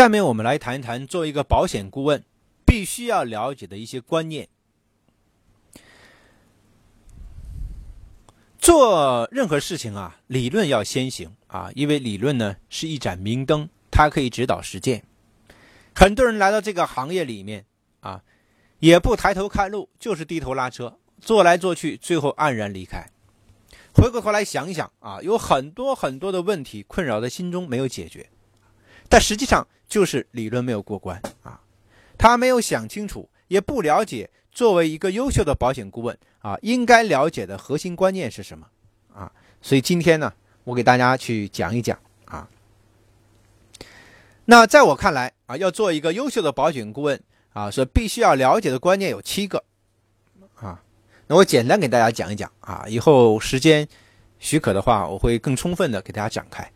下面我们来谈一谈，作为一个保险顾问必须要了解的一些观念。做任何事情啊，理论要先行啊，因为理论呢是一盏明灯，它可以指导实践。很多人来到这个行业里面啊，也不抬头看路，就是低头拉车，做来做去，最后黯然离开。回过头来想一想啊，有很多很多的问题困扰在心中没有解决，但实际上就是理论没有过关啊，他没有想清楚，也不了解作为一个优秀的保险顾问啊应该了解的核心观念是什么啊。所以今天呢，我给大家去讲一讲啊。那在我看来啊，要做一个优秀的保险顾问啊，所必须要了解的观念有七个啊。那我简单给大家讲一讲啊，以后时间许可的话，我会更充分的给大家展开。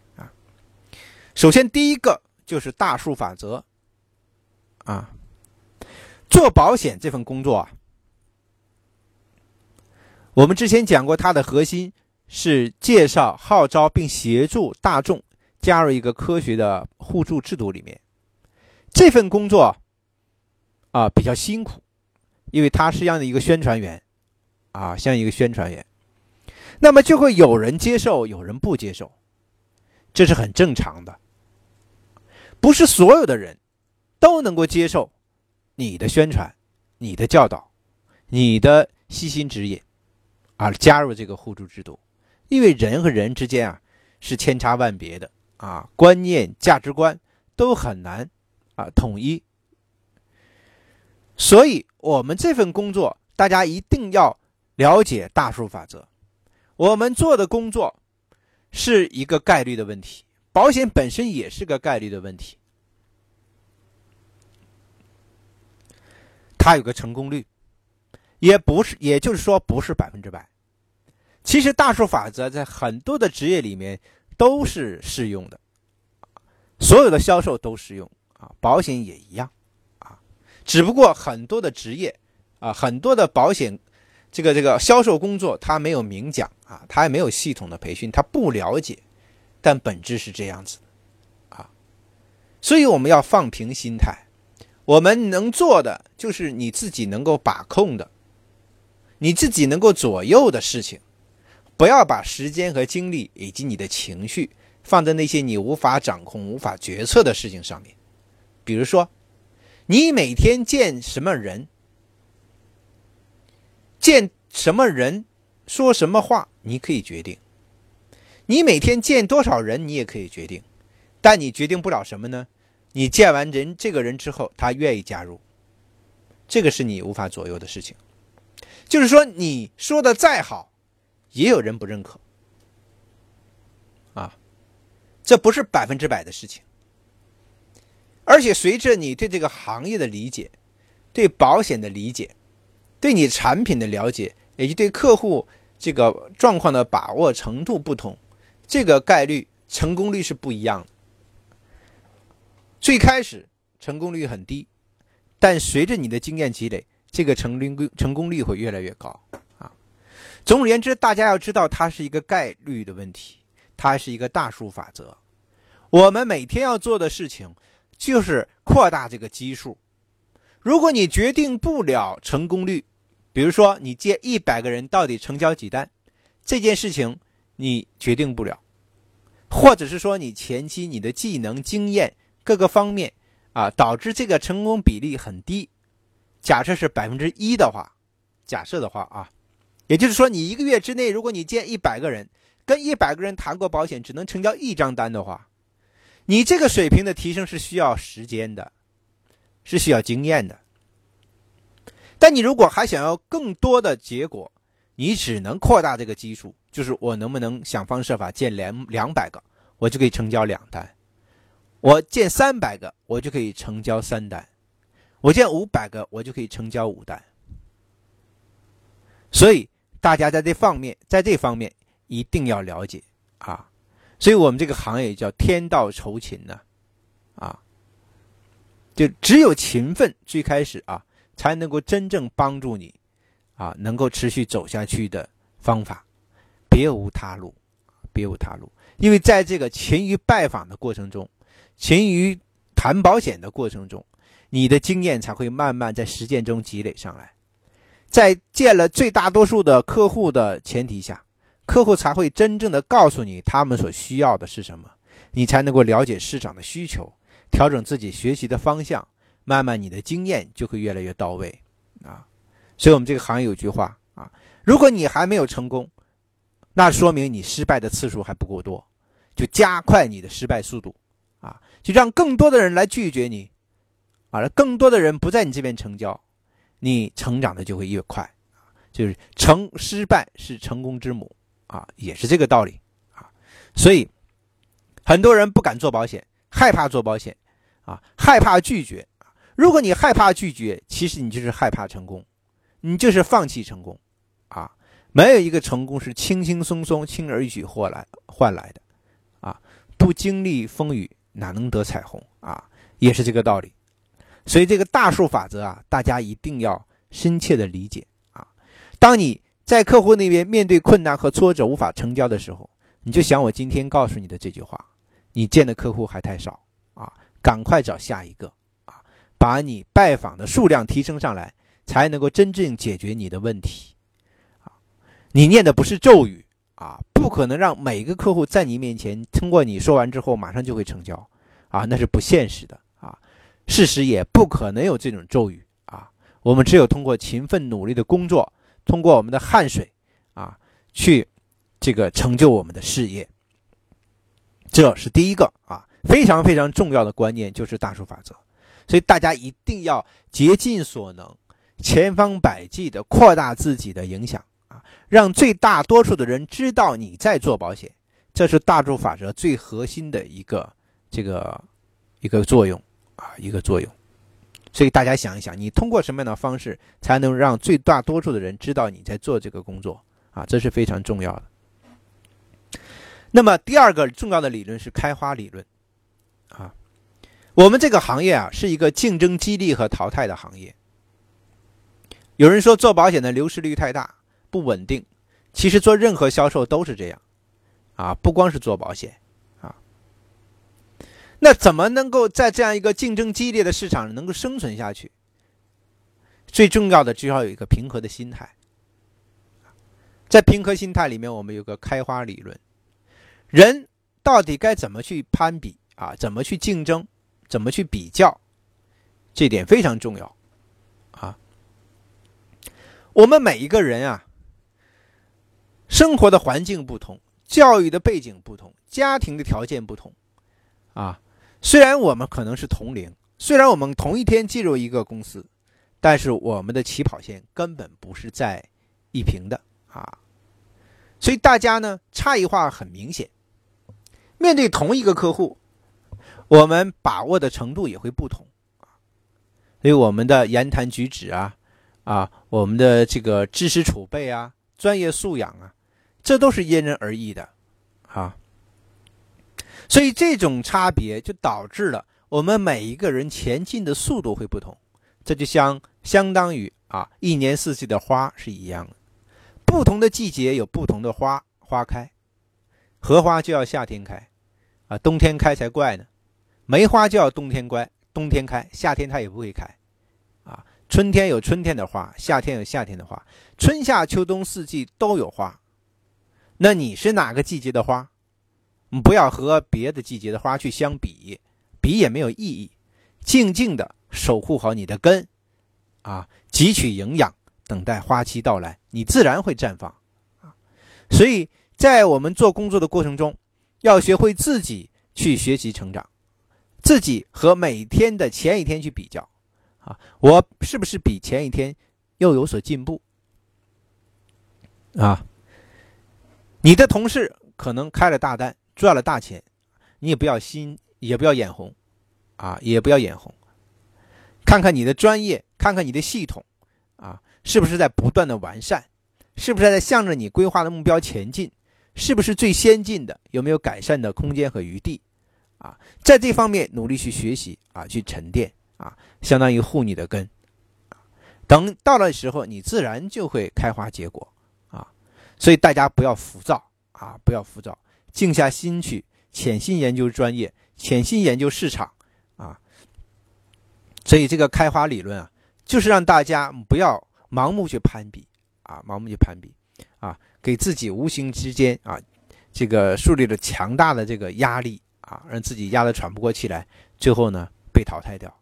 首先，第一个就是大数法则啊，做保险这份工作啊，我们之前讲过，它的核心是介绍、号召并协助大众加入一个科学的互助制度里面。这份工作啊比较辛苦，因为它是这样的一个宣传员。啊，像一个宣传员，那么就会有人接受，有人不接受，这是很正常的。不是所有的人都能够接受你的宣传、你的教导、你的悉心指引，而加入这个互助制度，因为人和人之间啊是千差万别的。啊，观念、价值观都很难啊统一，所以我们这份工作，大家一定要。了解大数法则，我们做的工作是一个概率的问题，保险本身也是个概率的问题，它有个成功率，也不是，也就是说不是百分之百。其实大数法则在很多的职业里面都是适用的，所有的销售都适用。啊，保险也一样。啊，只不过很多的职业啊，很多的保险。这个这个销售工作，他没有明讲。啊，他也没有系统的培训，他不了解，但本质是这样子啊，所以我们要放平心态，我们能做的就是你自己能够把控的，你自己能够左右的事情，不要把时间和精力以及你的情绪放在那些你无法掌控、无法决策的事情上面，比如说，你每天见什么人。见什么人，说什么话，你可以决定。你每天见多少人，你也可以决定。但你决定不了什么呢？你见完人这个人之后，他愿意加入，这个是你无法左右的事情。就是说，你说的再好，也有人不认可。啊，这不是百分之百的事情。而且，随着你对这个行业的理解，对保险的理解。对你产品的了解，以及对客户这个状况的把握程度不同，这个概率成功率是不一样的。最开始成功率很低，但随着你的经验积累，这个成功成功率会越来越高啊。总而言之，大家要知道，它是一个概率的问题，它是一个大数法则。我们每天要做的事情就是扩大这个基数。如果你决定不了成功率，比如说，你接一百个人，到底成交几单？这件事情你决定不了，或者是说你前期你的技能、经验各个方面啊，导致这个成功比例很低。假设是百分之一的话，假设的话啊，也就是说，你一个月之内，如果你见一百个人，跟一百个人谈过保险，只能成交一张单的话，你这个水平的提升是需要时间的，是需要经验的。但你如果还想要更多的结果，你只能扩大这个基数，就是我能不能想方设法建两两百个，我就可以成交两单；我建三百个，我就可以成交三单；我建五百个，我就可以成交五单。所以大家在这方面，在这方面一定要了解啊！所以我们这个行业叫天道酬勤呢，啊，就只有勤奋，最开始啊。才能够真正帮助你，啊，能够持续走下去的方法，别无他路，别无他路。因为在这个勤于拜访的过程中，勤于谈保险的过程中，你的经验才会慢慢在实践中积累上来。在见了最大多数的客户的前提下，客户才会真正的告诉你他们所需要的是什么，你才能够了解市场的需求，调整自己学习的方向，慢慢你的经验就会越来越到位啊。所以，我们这个行业有句话啊，如果你还没有成功，那说明你失败的次数还不够多，就加快你的失败速度啊，就让更多的人来拒绝你啊，让更多的人不在你这边成交，你成长的就会越快就是成失败是成功之母。啊，也是这个道理啊，所以很多人不敢做保险，害怕做保险，啊，害怕拒绝如果你害怕拒绝，其实你就是害怕成功，你就是放弃成功，啊，没有一个成功是轻轻松松、轻而易举获来换来的，啊，不经历风雨哪能得彩虹啊，也是这个道理。所以这个大数法则啊，大家一定要深切的理解啊，当你。在客户那边面对困难和挫折无法成交的时候，你就想我今天告诉你的这句话：你见的客户还太少啊，赶快找下一个啊，把你拜访的数量提升上来，才能够真正解决你的问题。你念的不是咒语啊，不可能让每个客户在你面前通过你说完之后马上就会成交啊，那是不现实的啊。事实也不可能有这种咒语啊，我们只有通过勤奋努力的工作。通过我们的汗水，啊，去这个成就我们的事业，这是第一个啊，非常非常重要的观念就是大数法则，所以大家一定要竭尽所能，千方百计的扩大自己的影响，让最大多数的人知道你在做保险，这是大众法则最核心的一个这个一个作用啊，一个作用。所以大家想一想，你通过什么样的方式才能让最大多数的人知道你在做这个工作啊？这是非常重要的。那么第二个重要的理论是开花理论啊。我们这个行业啊是一个竞争激励和淘汰的行业。有人说做保险的流失率太大，不稳定。其实做任何销售都是这样啊，不光是做保险。啊那怎么能够在这样一个竞争激烈的市场能够生存下去？最重要的就要有一个平和的心态。在平和心态里面，我们有个开花理论：人到底该怎么去攀比啊？怎么去竞争？怎么去比较？这点非常重要啊！我们每一个人啊，生活的环境不同，教育的背景不同，家庭的条件不同啊。虽然我们可能是同龄，虽然我们同一天进入一个公司，但是我们的起跑线根本不是在一平的啊，所以大家呢差异化很明显。面对同一个客户，我们把握的程度也会不同，所以我们的言谈举止啊，啊，我们的这个知识储备啊，专业素养啊，这都是因人而异的啊。所以这种差别就导致了我们每一个人前进的速度会不同，这就相相当于啊一年四季的花是一样的，不同的季节有不同的花花开，荷花就要夏天开，啊冬天开才怪呢，梅花就要冬天乖冬天开，夏天它也不会开，啊春天有春天的花，夏天有夏天的花，春夏秋冬四季都有花，那你是哪个季节的花？你不要和别的季节的花去相比，比也没有意义。静静的守护好你的根，啊，汲取营养，等待花期到来，你自然会绽放。啊，所以在我们做工作的过程中，要学会自己去学习成长，自己和每天的前一天去比较，啊，我是不是比前一天又有所进步？啊，你的同事可能开了大单。赚了大钱，你也不要心，也不要眼红，啊，也不要眼红。看看你的专业，看看你的系统，啊，是不是在不断的完善？是不是在向着你规划的目标前进？是不是最先进的？有没有改善的空间和余地？啊，在这方面努力去学习，啊，去沉淀，啊，相当于护你的根。等到了时候，你自然就会开花结果，所以大家不要浮躁，啊，不要浮躁。静下心去，潜心研究专业，潜心研究市场，啊，所以这个开花理论啊，就是让大家不要盲目去攀比啊，盲目去攀比啊，给自己无形之间啊，这个树立了强大的这个压力啊，让自己压得喘不过气来，最后呢被淘汰掉。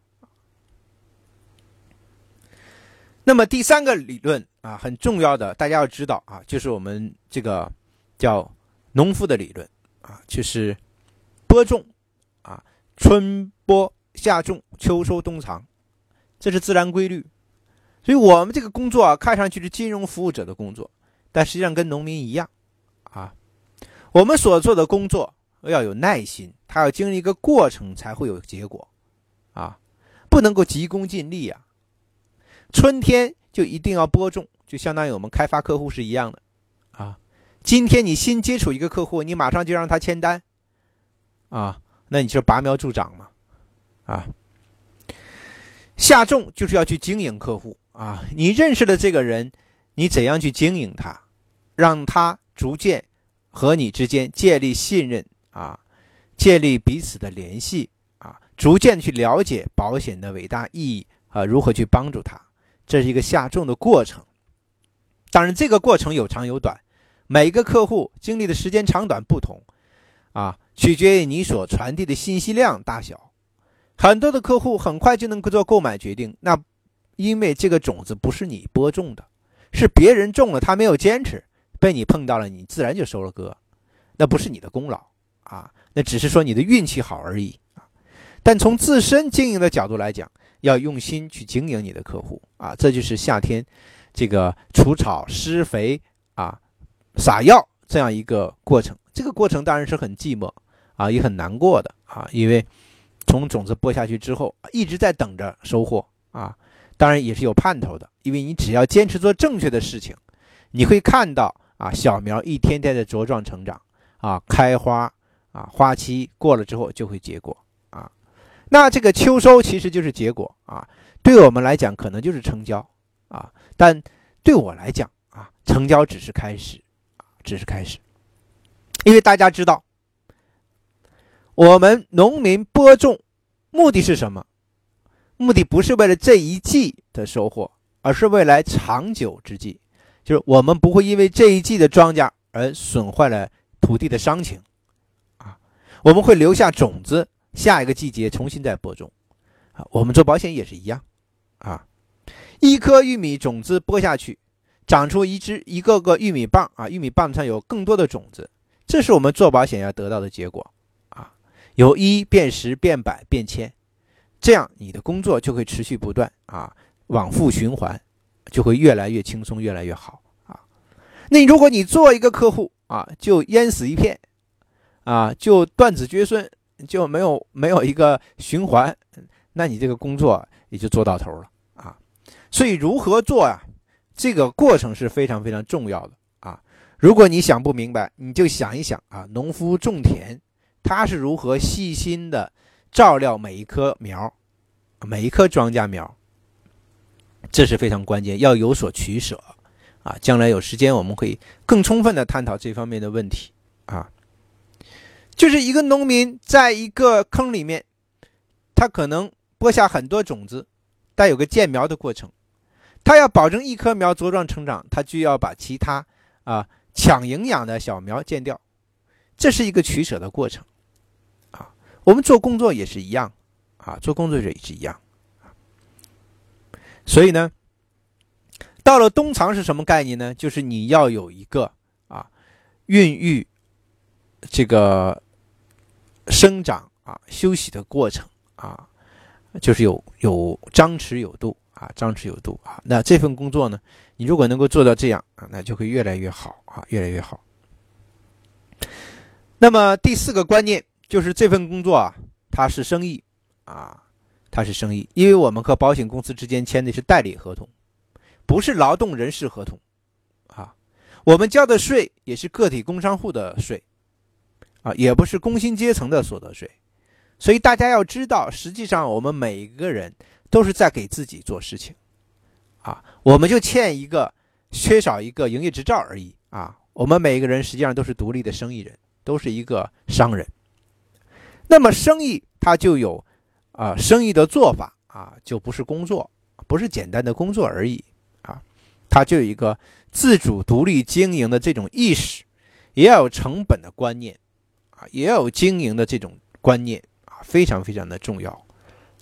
那么第三个理论啊，很重要的，大家要知道啊，就是我们这个叫农夫的理论啊，就是播种啊，春播。夏种、秋收、冬藏，这是自然规律。所以，我们这个工作啊，看上去是金融服务者的工作，但实际上跟农民一样啊。我们所做的工作要有耐心，它要经历一个过程才会有结果啊，不能够急功近利啊。春天就一定要播种，就相当于我们开发客户是一样的。啊。今天你新接触一个客户，你马上就让他签单。啊，那你就拔苗助长嘛。啊，下重就是要去经营客户。啊！你认识的这个人，你怎样去经营他，让他逐渐和你之间建立信任啊，建立彼此的联系啊，逐渐去了解保险的伟大意义啊，如何去帮助他，这是一个下重的过程。当然，这个过程有长有短，每个客户经历的时间长短不同啊，取决于你所传递的信息量大小。很多的客户很快就能够做购买决定，那因为这个种子不是你播种的，是别人种了，他没有坚持，被你碰到了，你自然就收了割，那不是你的功劳啊，那只是说你的运气好而已啊。但从自身经营的角度来讲，要用心去经营你的客户啊，这就是夏天这个除草、施肥啊、撒药这样一个过程。这个过程当然是很寂寞啊，也很难过的啊，因为。从种子播下去之后，一直在等着收获啊，当然也是有盼头的，因为你只要坚持做正确的事情，你会看到啊，小苗一天天的茁壮成长啊，开花啊，花期过了之后就会结果，那这个秋收其实就是结果啊，对我们来讲可能就是成交啊，但对我来讲啊，成交只是开始，只是开始，因为大家知道。我们农民播种，目的是什么？目的不是为了这一季的收获，而是未来长久之计。就是我们不会因为这一季的庄稼而损坏了土地的伤情，啊，我们会留下种子，下一个季节重新再播种。啊，我们做保险也是一样，啊，一颗玉米种子播下去，长出一只一个个玉米棒，啊，玉米棒上有更多的种子，这是我们做保险要得到的结果。啊由一变十变百变千，这样你的工作就会持续不断啊，往复循环，就会越来越轻松，越来越好啊。那如果你做一个客户啊，就淹死一片啊，就断子绝孙，就没有没有一个循环，那你这个工作也就做到头了啊。所以如何做呀？这个过程是非常非常重要的啊。如果你想不明白，你就想一想啊，农夫种田。他是如何细心的照料每一棵苗，每一棵庄稼苗，这是非常关键，要有所取舍啊！将来有时间，我们可以更充分的探讨这方面的问题啊。就是一个农民在一个坑里面，他可能播下很多种子，但有个建苗的过程，他要保证一棵苗茁壮成长，他就要把其他啊抢营养的小苗建掉，这是一个取舍的过程啊。我们做工作也是一样，啊，做工作者也是一样，所以呢，到了冬藏是什么概念呢？就是你要有一个啊，孕育这个生长啊、休息的过程啊，就是有有张弛有度啊，张弛有度啊。那这份工作呢，你如果能够做到这样啊，那就会越来越好啊，越来越好。那么第四个观念。就是这份工作啊，它是生意啊，它是生意，因为我们和保险公司之间签的是代理合同，不是劳动人事合同啊。我们交的税也是个体工商户的税啊，也不是工薪阶层的所得税。所以大家要知道，实际上我们每一个人都是在给自己做事情啊。我们就欠一个，缺少一个营业执照而已啊。我们每一个人实际上都是独立的生意人，都是一个商人。那么生意它就有，啊，生意的做法啊，就不是工作，不是简单的工作而已啊，它就有一个自主独立经营的这种意识，也要有成本的观念也要有经营的这种观念啊，非常非常的重要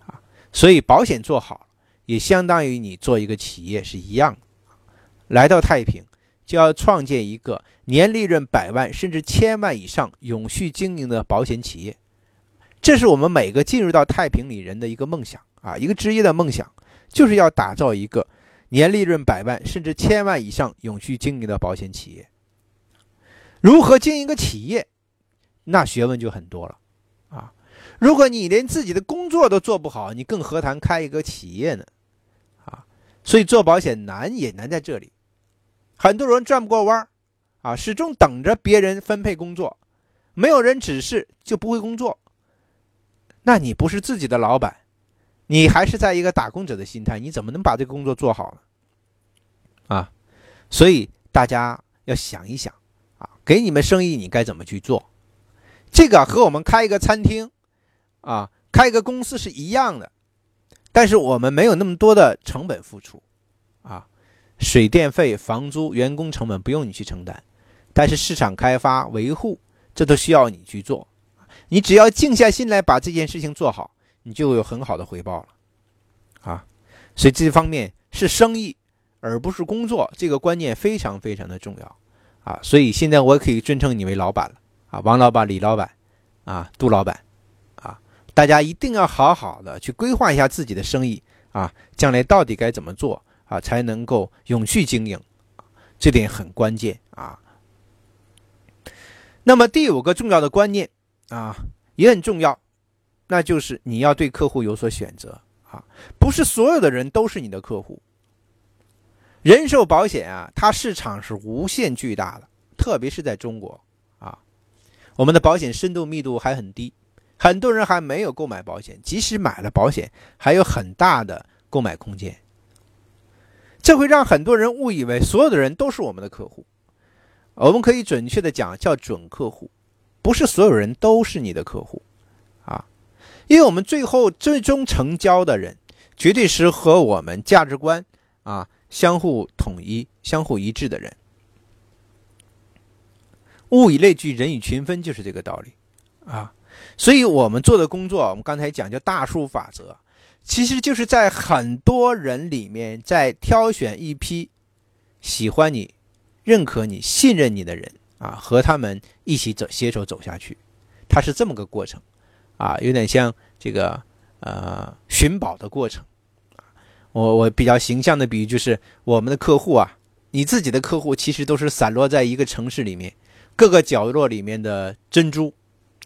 啊。所以保险做好，也相当于你做一个企业是一样。来到太平，就要创建一个年利润百万甚至千万以上、永续经营的保险企业。这是我们每个进入到太平里人的一个梦想啊，一个职业的梦想，就是要打造一个年利润百万甚至千万以上、永续经营的保险企业。如何经营一个企业，那学问就很多了啊！如果你连自己的工作都做不好，你更何谈开一个企业呢？啊，所以做保险难也难在这里，很多人转不过弯儿啊，始终等着别人分配工作，没有人指示就不会工作。那你不是自己的老板，你还是在一个打工者的心态，你怎么能把这个工作做好呢？啊，所以大家要想一想啊，给你们生意你该怎么去做？这个和我们开一个餐厅啊，开一个公司是一样的，但是我们没有那么多的成本付出啊，水电费、房租、员工成本不用你去承担，但是市场开发、维护这都需要你去做。你只要静下心来把这件事情做好，你就有很好的回报了，啊，所以这方面是生意，而不是工作，这个观念非常非常的重要，啊，所以现在我可以尊称你为老板了，啊，王老板、李老板，啊，杜老板，啊，大家一定要好好的去规划一下自己的生意，啊，将来到底该怎么做，啊，才能够永续经营，这点很关键啊。那么第五个重要的观念。啊，也很重要，那就是你要对客户有所选择啊，不是所有的人都是你的客户。人寿保险啊，它市场是无限巨大的，特别是在中国，我们的保险深度密度还很低，很多人还没有购买保险，即使买了保险，还有很大的购买空间。这会让很多人误以为所有的人都是我们的客户，我们可以准确的讲叫准客户。不是所有人都是你的客户，啊，因为我们最后最终成交的人，绝对是和我们价值观啊相互统一、相互一致的人。物以类聚，人以群分，就是这个道理，啊，所以我们做的工作，我们刚才讲叫大数法则，其实就是在很多人里面，在挑选一批喜欢你、认可你、信任你的人。啊，和他们一起走，携手走下去，它是这么个过程，啊，有点像这个呃寻宝的过程。我我比较形象的比喻就是，我们的客户啊，你自己的客户其实都是散落在一个城市里面各个角落里面的珍珠，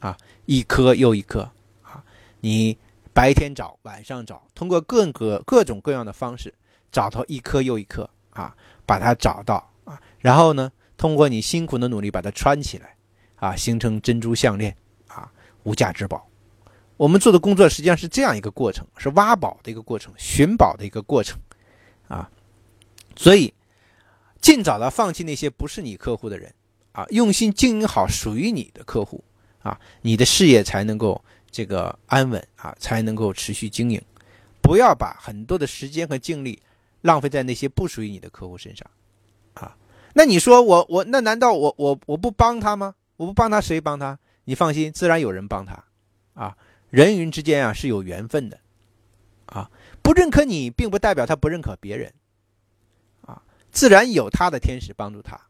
啊，一颗又一颗，啊，你白天找，晚上找，通过各个各种各样的方式找到一颗又一颗，啊，把它找到，啊，然后呢？通过你辛苦的努力把它穿起来，啊，形成珍珠项链，啊，无价之宝。我们做的工作实际上是这样一个过程，是挖宝的一个过程，寻宝的一个过程，啊，所以尽早的放弃那些不是你客户的人，啊，用心经营好属于你的客户，啊，你的事业才能够这个安稳，啊，才能够持续经营。不要把很多的时间和精力浪费在那些不属于你的客户身上。啊那你说我我那难道我我我不帮他吗？我不帮他谁帮他？你放心，自然有人帮他，啊，人与人之间啊是有缘分的，啊，不认可你，并不代表他不认可别人，啊，自然有他的天使帮助他，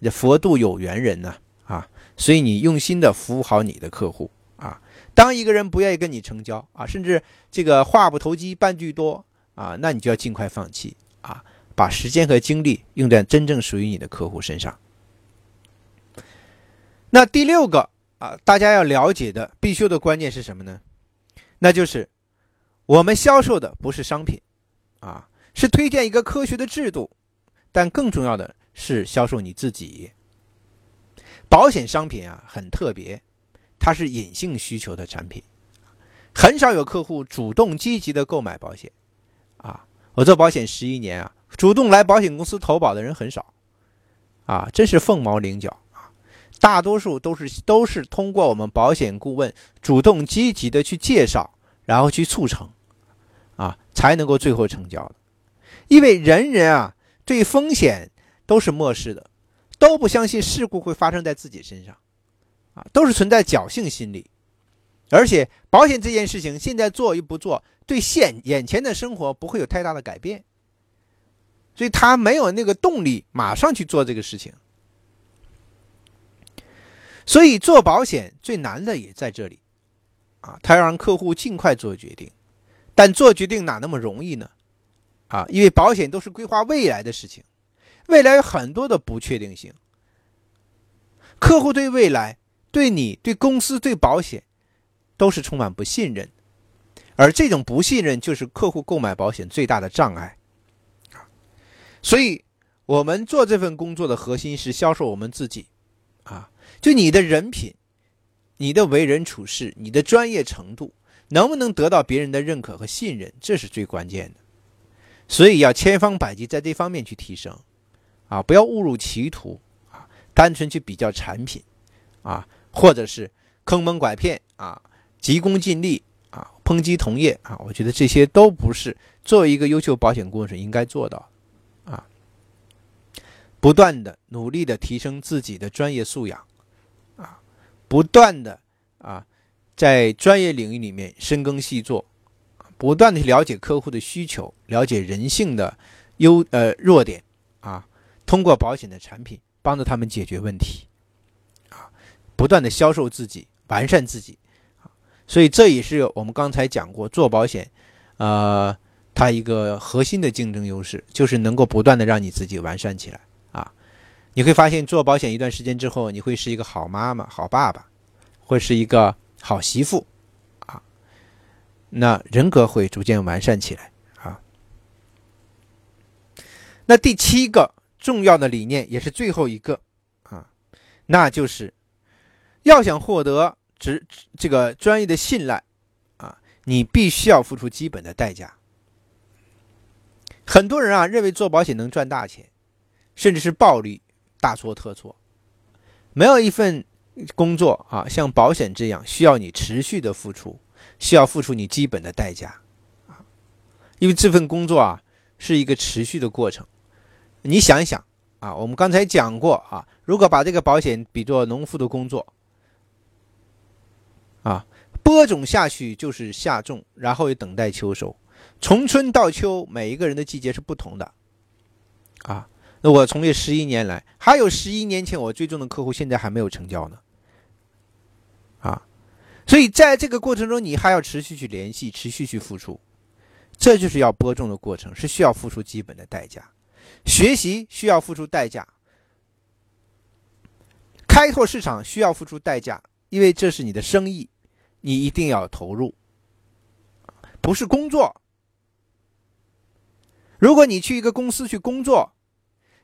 这佛度有缘人呢，啊，所以你用心的服务好你的客户，啊，当一个人不愿意跟你成交，啊，甚至这个话不投机半句多，啊，那你就要尽快放弃，啊。把时间和精力用在真正属于你的客户身上。那第六个啊，大家要了解的必修的观念是什么呢？那就是我们销售的不是商品，啊，是推荐一个科学的制度，但更重要的是销售你自己。保险商品啊很特别，它是隐性需求的产品，很少有客户主动积极的购买保险。啊，我做保险十一年啊。主动来保险公司投保的人很少，啊，真是凤毛麟角啊！大多数都是都是通过我们保险顾问主动积极的去介绍，然后去促成，啊，才能够最后成交的。因为人人啊对风险都是漠视的，都不相信事故会发生在自己身上，啊，都是存在侥幸心理。而且保险这件事情现在做与不做，对现眼前的生活不会有太大的改变，所以他没有那个动力马上去做这个事情。所以做保险最难的也在这里，啊，他要让客户尽快做决定，但做决定哪那么容易呢？啊，因为保险都是规划未来的事情，未来有很多的不确定性，客户对未来、对你、对公司、对保险。都是充满不信任，而这种不信任就是客户购买保险最大的障碍啊！所以，我们做这份工作的核心是销售我们自己啊，就你的人品、你的为人处事、你的专业程度，能不能得到别人的认可和信任，这是最关键的。所以要千方百计在这方面去提升啊，不要误入歧途啊，单纯去比较产品啊，或者是坑蒙拐骗啊。急功近利啊，抨击同业啊，我觉得这些都不是作为一个优秀保险顾问应该做到啊。不断的努力的提升自己的专业素养啊，不断的啊，在专业领域里面深耕细作，不断的了解客户的需求，了解人性的优呃弱点啊，通过保险的产品帮助他们解决问题啊，不断的销售自己，完善自己。啊所以这也是我们刚才讲过做保险，呃，它一个核心的竞争优势，就是能够不断的让你自己完善起来啊。你会发现做保险一段时间之后，你会是一个好妈妈、好爸爸，会是一个好媳妇啊，那人格会逐渐完善起来啊。那第七个重要的理念也是最后一个啊，那就是要想获得。职这个专业的信赖啊，你必须要付出基本的代价。很多人啊认为做保险能赚大钱，甚至是暴利，大错特错。没有一份工作啊像保险这样需要你持续的付出，需要付出你基本的代价啊，因为这份工作啊是一个持续的过程。你想一想啊，我们刚才讲过啊，如果把这个保险比作农夫的工作。啊，播种下去就是下种，然后又等待秋收。从春到秋，每一个人的季节是不同的。啊，那我从业十一年来，还有十一年前我追踪的客户，现在还没有成交呢。啊，所以在这个过程中，你还要持续去联系，持续去付出，这就是要播种的过程，是需要付出基本的代价。学习需要付出代价，开拓市场需要付出代价，因为这是你的生意。你一定要投入，不是工作。如果你去一个公司去工作，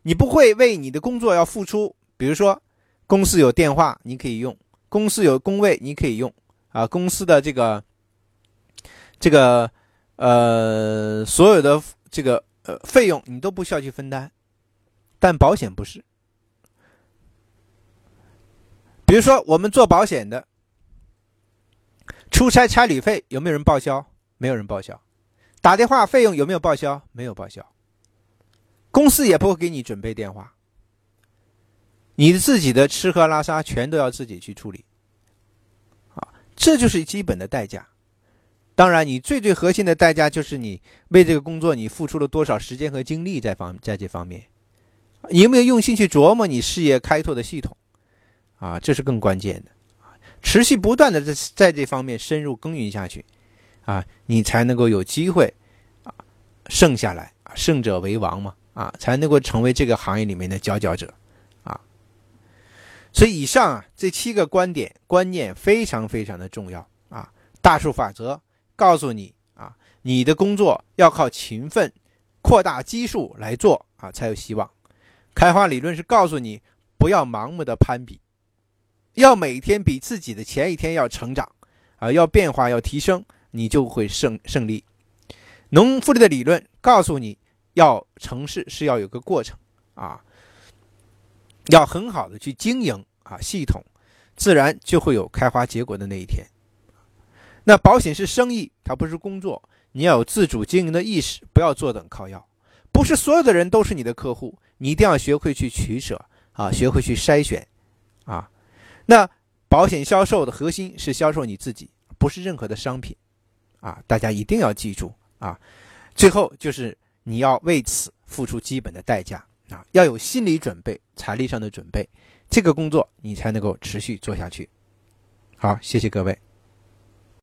你不会为你的工作要付出。比如说，公司有电话你可以用，公司有工位你可以用啊，公司的这个这个呃所有的这个呃费用你都不需要去分担，但保险不是。比如说，我们做保险的。出差差旅费有没有人报销？没有人报销。打电话费用有没有报销？没有报销。公司也不会给你准备电话。你自己的吃喝拉撒全都要自己去处理。啊，这就是基本的代价。当然，你最最核心的代价就是你为这个工作你付出了多少时间和精力在方在这方面，你有没有用心去琢磨你事业开拓的系统？啊，这是更关键的。持续不断的在在这方面深入耕耘下去，啊，你才能够有机会啊，胜下来，胜者为王嘛，啊，才能够成为这个行业里面的佼佼者，啊。所以以上啊这七个观点观念非常非常的重要啊。大数法则告诉你啊，你的工作要靠勤奋、扩大基数来做啊，才有希望。开花理论是告诉你不要盲目的攀比。要每天比自己的前一天要成长，啊，要变化，要提升，你就会胜胜利。农复利的理论告诉你要成事是要有个过程啊，要很好的去经营啊，系统自然就会有开花结果的那一天。那保险是生意，它不是工作，你要有自主经营的意识，不要坐等靠要。不是所有的人都是你的客户，你一定要学会去取舍啊，学会去筛选啊。那保险销售的核心是销售你自己，不是任何的商品啊，大家一定要记住啊。最后就是你要为此付出基本的代价啊，要有心理准备、财力上的准备，这个工作你才能够持续做下去。好，谢谢各位。